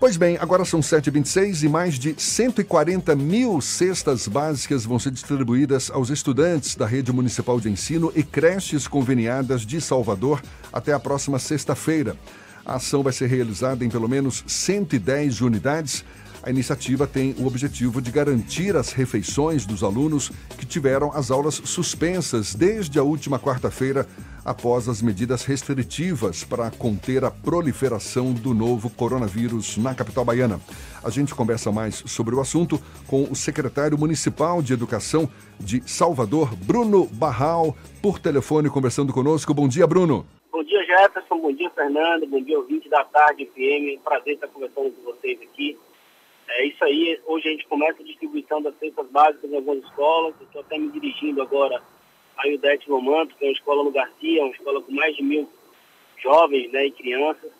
Pois bem, agora são 7h26 e mais de 140 mil cestas básicas vão ser distribuídas aos estudantes da rede municipal de ensino e creches conveniadas de Salvador até a próxima sexta-feira. A ação vai ser realizada em pelo menos 110 unidades. A iniciativa tem o objetivo de garantir as refeições dos alunos que tiveram as aulas suspensas desde a última quarta-feira após as medidas restritivas para conter a proliferação do novo coronavírus na capital baiana. A gente conversa mais sobre o assunto com o secretário municipal de Educação de Salvador, Bruno Barral, por telefone conversando conosco. Bom dia, Bruno. Bom dia, Jefferson. Bom dia, Fernando. Bom dia, ouvinte da tarde, PM. Prazer estar conversando com vocês aqui. É isso aí. Hoje a gente começa a distribuição das cestas básicas em algumas escolas. Estou até me dirigindo agora a Ildete Romanto, que é uma escola no Garcia, uma escola com mais de mil jovens né, e crianças.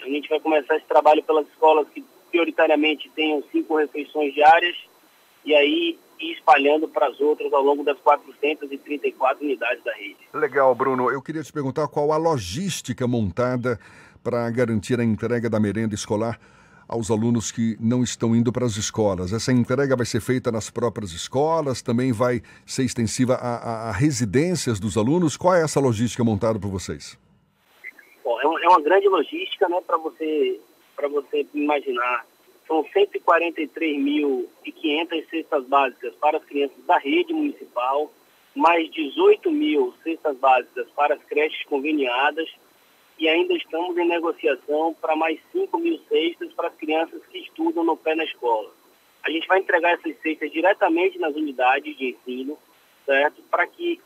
A gente vai começar esse trabalho pelas escolas que prioritariamente tenham cinco refeições diárias e aí ir espalhando para as outras ao longo das 434 unidades da rede. Legal, Bruno. Eu queria te perguntar qual a logística montada para garantir a entrega da merenda escolar aos alunos que não estão indo para as escolas? Essa entrega vai ser feita nas próprias escolas? Também vai ser extensiva a, a, a residências dos alunos? Qual é essa logística montada por vocês? Bom, é, uma, é uma grande logística, né, para você, você imaginar. São 143.500 cestas básicas para as crianças da rede municipal, mais 18 mil cestas básicas para as creches conveniadas, e ainda estamos em negociação para mais 5 mil cestas para as crianças que estudam no pé na escola. A gente vai entregar essas cestas diretamente nas unidades de ensino, certo? Para que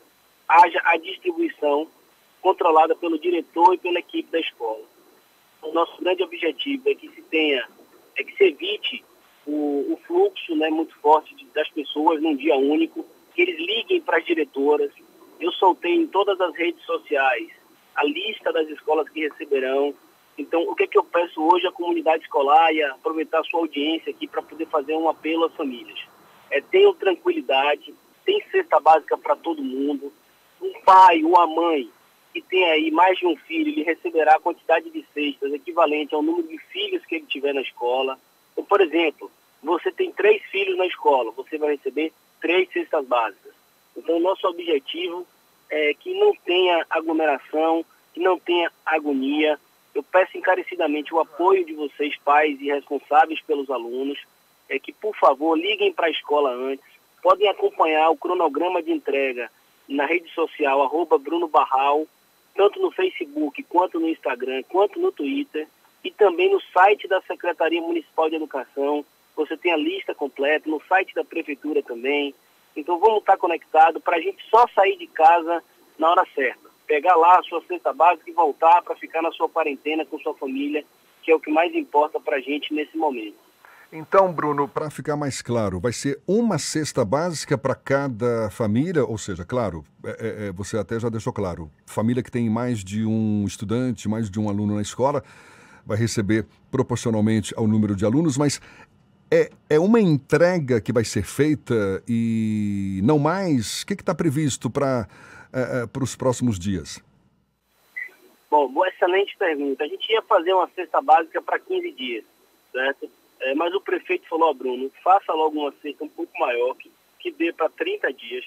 haja a distribuição controlada pelo diretor e pela equipe da escola. O nosso grande objetivo é que se tenha, é que se evite o, o fluxo né, muito forte de, das pessoas num dia único, que eles liguem para as diretoras. Eu soltei em todas as redes sociais a lista das escolas que receberão. Então, o que, é que eu peço hoje à comunidade escolar e aproveitar a sua audiência aqui para poder fazer um apelo às famílias? É, tenham tranquilidade, tem cesta básica para todo mundo. Um pai ou a mãe que tem aí mais de um filho, ele receberá a quantidade de cestas equivalente ao número de filhos que ele tiver na escola. Então, por exemplo, você tem três filhos na escola, você vai receber três cestas básicas. Então, o nosso objetivo é, que não tenha aglomeração, que não tenha agonia. Eu peço encarecidamente o apoio de vocês, pais e responsáveis pelos alunos, é que, por favor, liguem para a escola antes. Podem acompanhar o cronograma de entrega na rede social, arroba Bruno Barral, tanto no Facebook, quanto no Instagram, quanto no Twitter, e também no site da Secretaria Municipal de Educação. Você tem a lista completa, no site da Prefeitura também. Então vamos estar conectados para a gente só sair de casa na hora certa. Pegar lá a sua cesta básica e voltar para ficar na sua quarentena com sua família, que é o que mais importa para a gente nesse momento. Então, Bruno, para ficar mais claro, vai ser uma cesta básica para cada família, ou seja, claro, é, é, é, você até já deixou claro, família que tem mais de um estudante, mais de um aluno na escola, vai receber proporcionalmente ao número de alunos, mas é, é uma entrega que vai ser feita e não mais? O que está previsto para é, é os próximos dias? Bom, excelente pergunta. A gente ia fazer uma cesta básica para 15 dias, certo? É, mas o prefeito falou, oh, Bruno, faça logo uma cesta um pouco maior, que, que dê para 30 dias,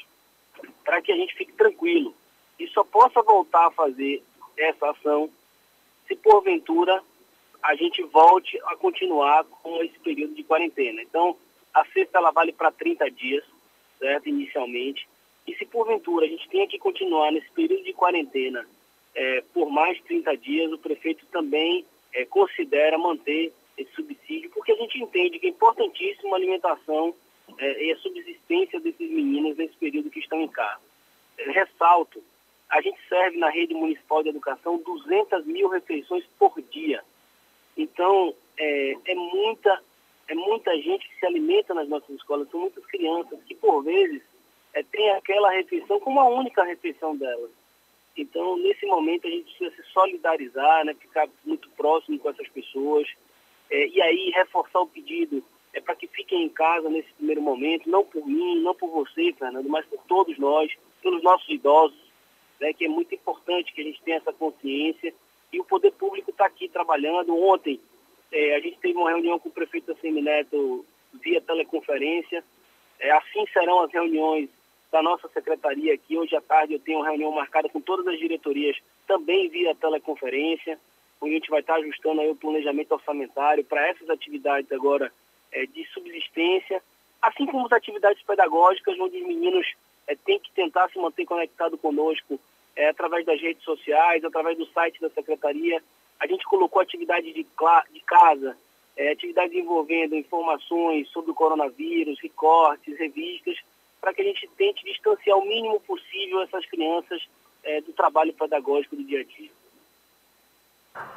para que a gente fique tranquilo e só possa voltar a fazer essa ação se porventura a gente volte a continuar com esse período de quarentena. Então, a cesta ela vale para 30 dias, certo? Inicialmente. E se porventura a gente tenha que continuar nesse período de quarentena é, por mais 30 dias, o prefeito também é, considera manter esse subsídio, porque a gente entende que é importantíssimo a alimentação é, e a subsistência desses meninos nesse período que estão em casa. É, ressalto, a gente serve na rede municipal de educação 200 mil refeições por dia. Então, é, é, muita, é muita gente que se alimenta nas nossas escolas, são muitas crianças que, por vezes, é, tem aquela refeição como a única refeição delas. Então, nesse momento, a gente precisa se solidarizar, né, ficar muito próximo com essas pessoas, é, e aí reforçar o pedido é para que fiquem em casa nesse primeiro momento, não por mim, não por você, Fernando, mas por todos nós, pelos nossos idosos, né, que é muito importante que a gente tenha essa consciência e o poder público está aqui trabalhando. Ontem é, a gente teve uma reunião com o prefeito da Semineto via teleconferência. É, assim serão as reuniões da nossa secretaria aqui. Hoje à tarde eu tenho uma reunião marcada com todas as diretorias, também via teleconferência, onde a gente vai estar ajustando aí o planejamento orçamentário para essas atividades agora é, de subsistência, assim como as atividades pedagógicas, onde os meninos é, têm que tentar se manter conectado conosco é, através das redes sociais, através do site da secretaria. A gente colocou atividade de, de casa, é, envolvendo informações sobre o coronavírus, recortes, revistas, para que a gente tente distanciar o mínimo possível essas crianças é, do trabalho pedagógico do dia a dia.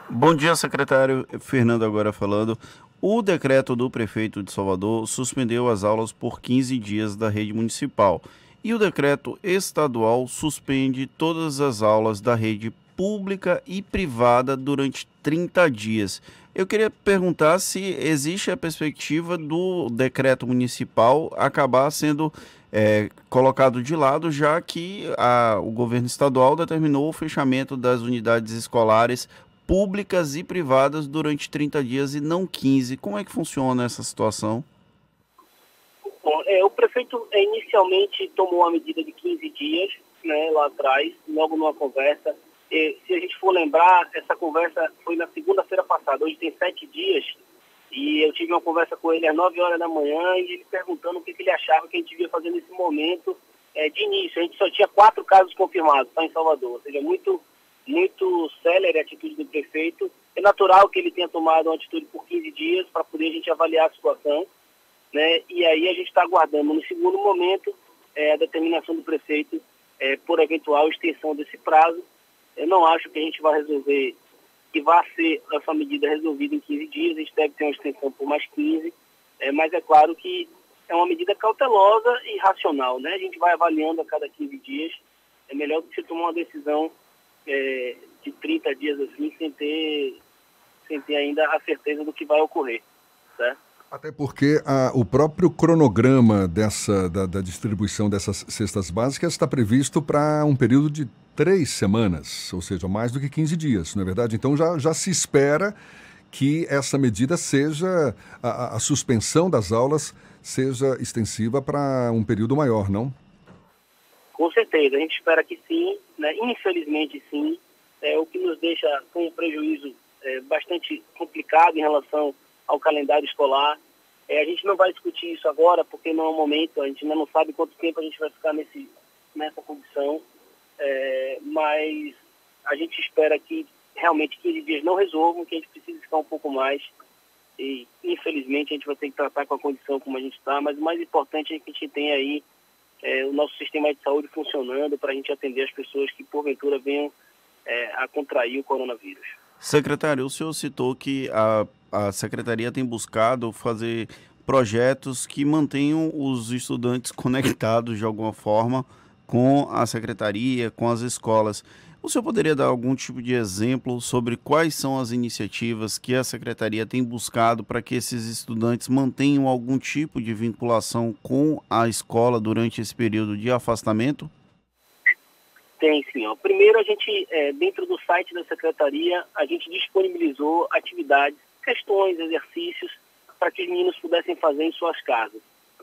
Bom dia, secretário. Fernando agora falando. O decreto do prefeito de Salvador suspendeu as aulas por 15 dias da rede municipal. E o decreto estadual suspende todas as aulas da rede pública e privada durante 30 dias. Eu queria perguntar se existe a perspectiva do decreto municipal acabar sendo é, colocado de lado, já que a, o governo estadual determinou o fechamento das unidades escolares públicas e privadas durante 30 dias e não 15. Como é que funciona essa situação? É, o prefeito é, inicialmente tomou a medida de 15 dias, né, lá atrás, logo numa conversa. E, se a gente for lembrar, essa conversa foi na segunda-feira passada, hoje tem sete dias, e eu tive uma conversa com ele às nove horas da manhã e ele perguntando o que, que ele achava que a gente devia fazer nesse momento é, de início. A gente só tinha quatro casos confirmados, tá, em Salvador, ou seja, muito, muito célere a atitude do prefeito. É natural que ele tenha tomado uma atitude por 15 dias para poder a gente avaliar a situação, né? E aí a gente está aguardando no segundo momento é, a determinação do prefeito é, por eventual extensão desse prazo eu não acho que a gente vai resolver, que vai ser essa medida resolvida em 15 dias, a gente deve ter uma extensão por mais 15, é, mas é claro que é uma medida cautelosa e racional, né? A gente vai avaliando a cada 15 dias, é melhor do que você tomar uma decisão é, de 30 dias assim, sem ter, sem ter ainda a certeza do que vai ocorrer, certo? Até porque a, o próprio cronograma dessa, da, da, distribuição dessas cestas básicas está previsto para um período de três semanas, ou seja, mais do que 15 dias, não é verdade? Então já, já se espera que essa medida seja, a, a suspensão das aulas seja extensiva para um período maior, não? Com certeza, a gente espera que sim, né? infelizmente sim, é o que nos deixa com um prejuízo é, bastante complicado em relação ao calendário escolar. É, a gente não vai discutir isso agora, porque não é o momento, a gente ainda não sabe quanto tempo a gente vai ficar nesse, nessa condição, é, mas a gente espera que realmente 15 dias não resolvam, que a gente precise ficar um pouco mais. E, infelizmente, a gente vai ter que tratar com a condição como a gente está, mas o mais importante é que a gente tenha aí é, o nosso sistema de saúde funcionando para a gente atender as pessoas que, porventura, venham é, a contrair o coronavírus. Secretário, o senhor citou que a, a secretaria tem buscado fazer projetos que mantenham os estudantes conectados de alguma forma com a secretaria, com as escolas. O senhor poderia dar algum tipo de exemplo sobre quais são as iniciativas que a secretaria tem buscado para que esses estudantes mantenham algum tipo de vinculação com a escola durante esse período de afastamento? Tem, sim. Ó. Primeiro, a gente, é, dentro do site da secretaria, a gente disponibilizou atividades, questões, exercícios, para que os meninos pudessem fazer em suas casas.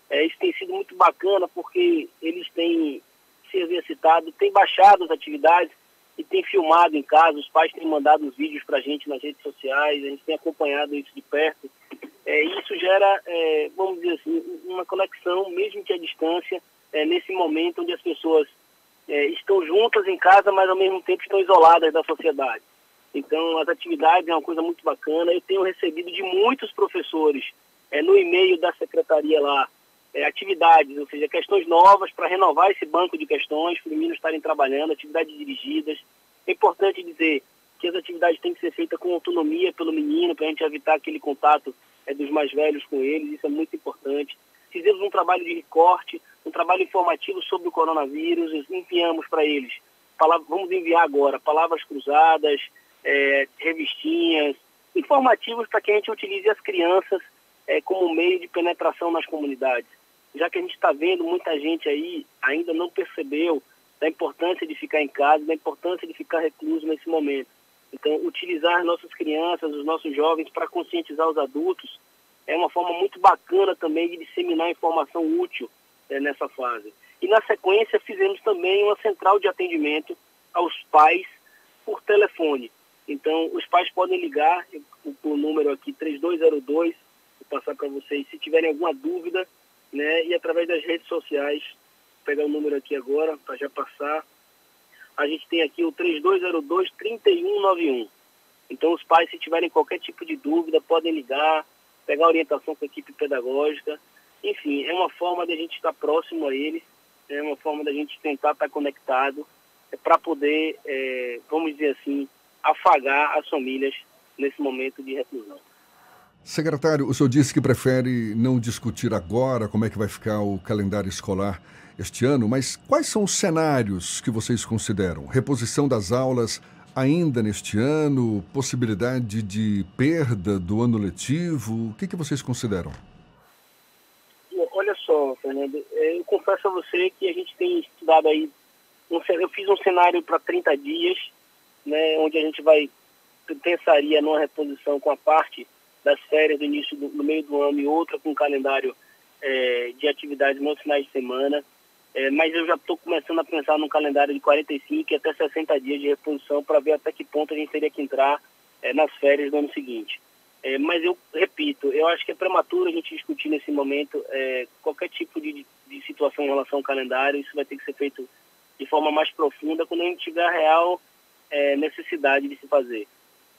É, isso tem sido muito bacana porque eles têm se exercitado, têm baixado as atividades e têm filmado em casa. Os pais têm mandado os vídeos para a gente nas redes sociais, a gente tem acompanhado isso de perto. É, isso gera, é, vamos dizer assim, uma conexão, mesmo que à distância, é, nesse momento onde as pessoas é, estão juntas em casa, mas ao mesmo tempo estão isoladas da sociedade. Então, as atividades é uma coisa muito bacana. Eu tenho recebido de muitos professores é, no e-mail da secretaria lá é, atividades, ou seja, questões novas para renovar esse banco de questões, para os meninos estarem trabalhando, atividades dirigidas. É importante dizer que as atividades têm que ser feitas com autonomia pelo menino, para a gente evitar aquele contato é, dos mais velhos com eles, isso é muito importante. Fizemos um trabalho de recorte, um trabalho informativo sobre o coronavírus, enviamos para eles. Vamos enviar agora palavras cruzadas, é, revistinhas, informativos para que a gente utilize as crianças é, como meio de penetração nas comunidades. Já que a gente está vendo muita gente aí ainda não percebeu da importância de ficar em casa, da importância de ficar recluso nesse momento. Então, utilizar nossas crianças, os nossos jovens para conscientizar os adultos é uma forma muito bacana também de disseminar informação útil é, nessa fase. E na sequência fizemos também uma central de atendimento aos pais por telefone. Então, os pais podem ligar o, número aqui 3202, vou passar para vocês, se tiverem alguma dúvida, né, e através das redes sociais, vou pegar o número aqui agora para já passar. A gente tem aqui o 3202 3191. Então, os pais, se tiverem qualquer tipo de dúvida, podem ligar, pegar orientação com a equipe pedagógica. Enfim, é uma forma de a gente estar próximo a eles, é uma forma da gente tentar estar conectado é para poder, é, vamos dizer assim, afagar as famílias nesse momento de reclusão. Secretário, o senhor disse que prefere não discutir agora como é que vai ficar o calendário escolar este ano, mas quais são os cenários que vocês consideram? Reposição das aulas ainda neste ano? Possibilidade de perda do ano letivo? O que, que vocês consideram? Olha só, Fernando, é, eu confesso a você que a gente tem estudado aí, eu fiz um cenário para 30 dias, né, onde a gente vai, pensaria numa reposição com a parte das férias do início do, no meio do ano e outra com o calendário é, de atividades nos finais de semana. É, mas eu já estou começando a pensar num calendário de 45 e até 60 dias de reposição para ver até que ponto a gente teria que entrar é, nas férias do ano seguinte. É, mas eu repito, eu acho que é prematuro a gente discutir nesse momento é, qualquer tipo de, de, situação em relação ao calendário. Isso vai ter que ser feito de forma mais profunda quando a gente tiver a real é, necessidade de se fazer.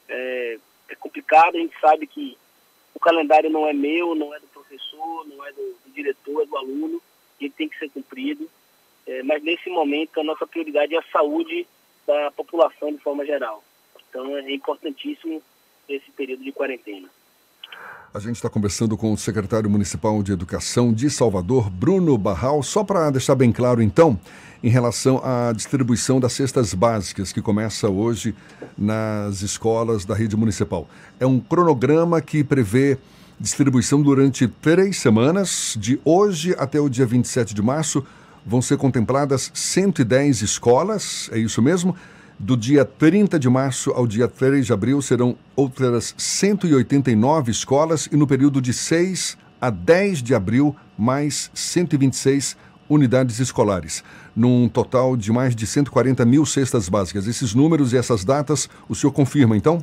É, é, complicado, a gente sabe que o calendário não é meu, não é do professor, não é do, do diretor, é do aluno que tem que ser cumprido. É, mas nesse momento a nossa prioridade é a saúde da população de forma geral. Então é importantíssimo esse período de quarentena. A gente está conversando com o secretário municipal de Educação de Salvador, Bruno Barral. Só para deixar bem claro, então, em relação à distribuição das cestas básicas, que começa hoje nas escolas da rede municipal. É um cronograma que prevê distribuição durante três semanas, de hoje até o dia 27 de março. Vão ser contempladas 110 escolas, é isso mesmo? Do dia 30 de março ao dia 3 de abril serão outras 189 escolas e no período de 6 a 10 de abril, mais 126 unidades escolares, num total de mais de 140 mil cestas básicas. Esses números e essas datas, o senhor confirma, então?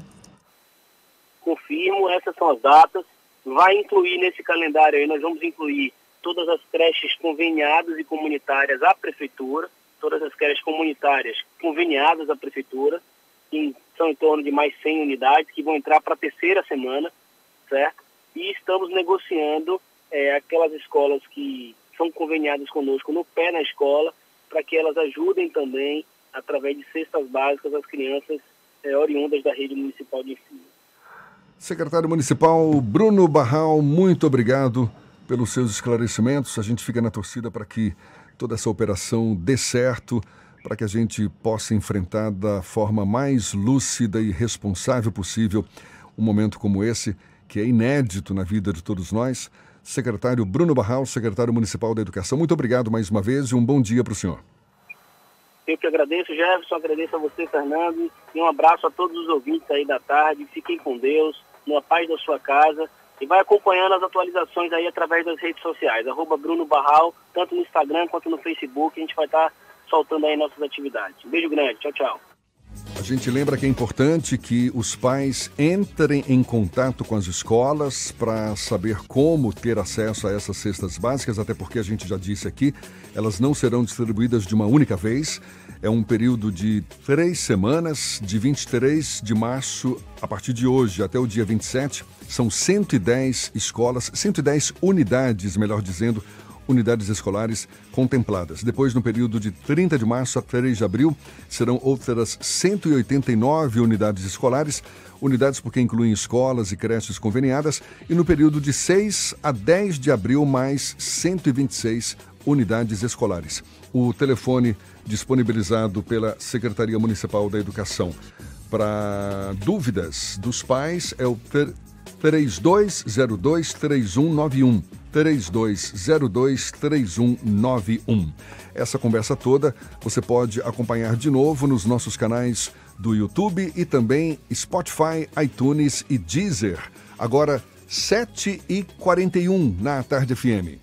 Confirmo, essas são as datas. Vai incluir nesse calendário aí, nós vamos incluir todas as creches conveniadas e comunitárias à prefeitura, todas as creches comunitárias conveniadas à prefeitura, que são em torno de mais 100 unidades, que vão entrar para a terceira semana, certo? E estamos negociando é, aquelas escolas que são conveniadas conosco no pé na escola, para que elas ajudem também, através de cestas básicas, as crianças é, oriundas da rede municipal de ensino. Secretário Municipal Bruno Barral, muito obrigado pelos seus esclarecimentos. A gente fica na torcida para que toda essa operação dê certo, para que a gente possa enfrentar da forma mais lúcida e responsável possível um momento como esse, que é inédito na vida de todos nós. Secretário Bruno Barral, secretário municipal da Educação, muito obrigado mais uma vez e um bom dia para o senhor. Eu que agradeço, Jefferson, agradeço a você, Fernando, e um abraço a todos os ouvintes aí da tarde. Fiquem com Deus, numa paz da sua casa e vai acompanhando as atualizações aí através das redes sociais, arroba Bruno Barral, tanto no Instagram quanto no Facebook, a gente vai estar soltando aí nossas atividades. Um beijo grande, tchau, tchau. A gente lembra que é importante que os pais entrem em contato com as escolas para saber como ter acesso a essas cestas básicas, até porque a gente já disse aqui, elas não serão distribuídas de uma única vez. É um período de três semanas, de 23 de março a partir de hoje até o dia 27. São 110 escolas, 110 unidades, melhor dizendo, unidades escolares contempladas. Depois, no período de 30 de março a 3 de abril, serão outras 189 unidades escolares, unidades porque incluem escolas e creches conveniadas, e no período de 6 a 10 de abril, mais 126 unidades escolares. O telefone disponibilizado pela Secretaria Municipal da Educação para dúvidas dos pais é o 3202-3191. 3202-3191. Essa conversa toda você pode acompanhar de novo nos nossos canais do YouTube e também Spotify, iTunes e Deezer. Agora, 7h41 na Tarde FM.